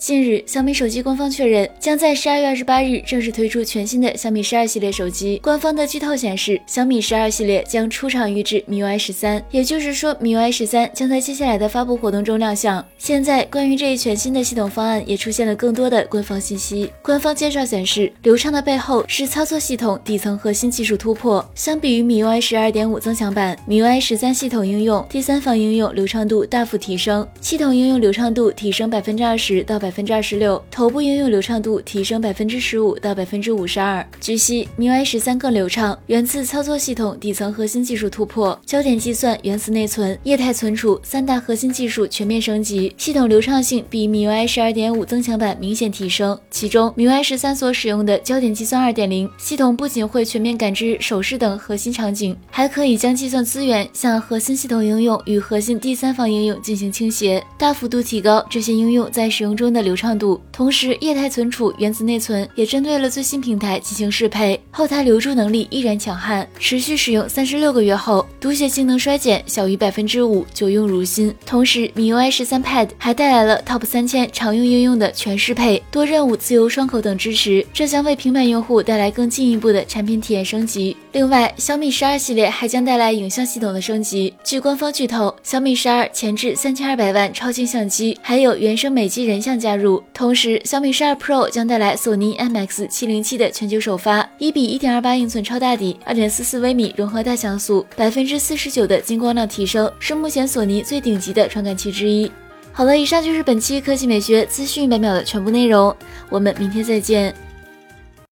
近日，小米手机官方确认，将在十二月二十八日正式推出全新的小米十二系列手机。官方的剧透显示，小米十二系列将出厂预制 MIUI 十三，也就是说，MIUI 十三将在接下来的发布活动中亮相。现在，关于这一全新的系统方案也出现了更多的官方信息。官方介绍显示，流畅的背后是操作系统底层核心技术突破。相比于 MIUI 十二点五增强版，MIUI 十三系统应用、第三方应用流畅度大幅提升，系统应用流畅度提升百分之二十到百。百分之二十六，头部应用流畅度提升百分之十五到百分之五十二。据悉，MIUI 十三更流畅，源自操作系统底层核心技术突破，焦点计算、原子内存、液态存储三大核心技术全面升级，系统流畅性比 MIUI 十二点五增强版明显提升。其中，MIUI 十三所使用的焦点计算二点零系统不仅会全面感知手势等核心场景，还可以将计算资源向核心系统应用与核心第三方应用进行倾斜，大幅度提高这些应用在使用中的。流畅度，同时液态存储、原子内存也针对了最新平台进行适配，后台留住能力依然强悍，持续使用三十六个月后，读写性能衰减小于百分之五，久用如新。同时，MIUI 十三 Pad 还带来了 Top 三千常用应用的全适配，多任务、自由双口等支持，这将为平板用户带来更进一步的产品体验升级。另外，小米十二系列还将带来影像系统的升级。据官方剧透，小米十二前置三千二百万超清相机，还有原生美肌人像加加入。同时，小米十二 Pro 将带来索尼 MX 七零七的全球首发，一比一点二八英寸超大底，二点四四微米融合大像素，百分之四十九的金光量提升，是目前索尼最顶级的传感器之一。好了，以上就是本期科技美学资讯百秒的全部内容，我们明天再见。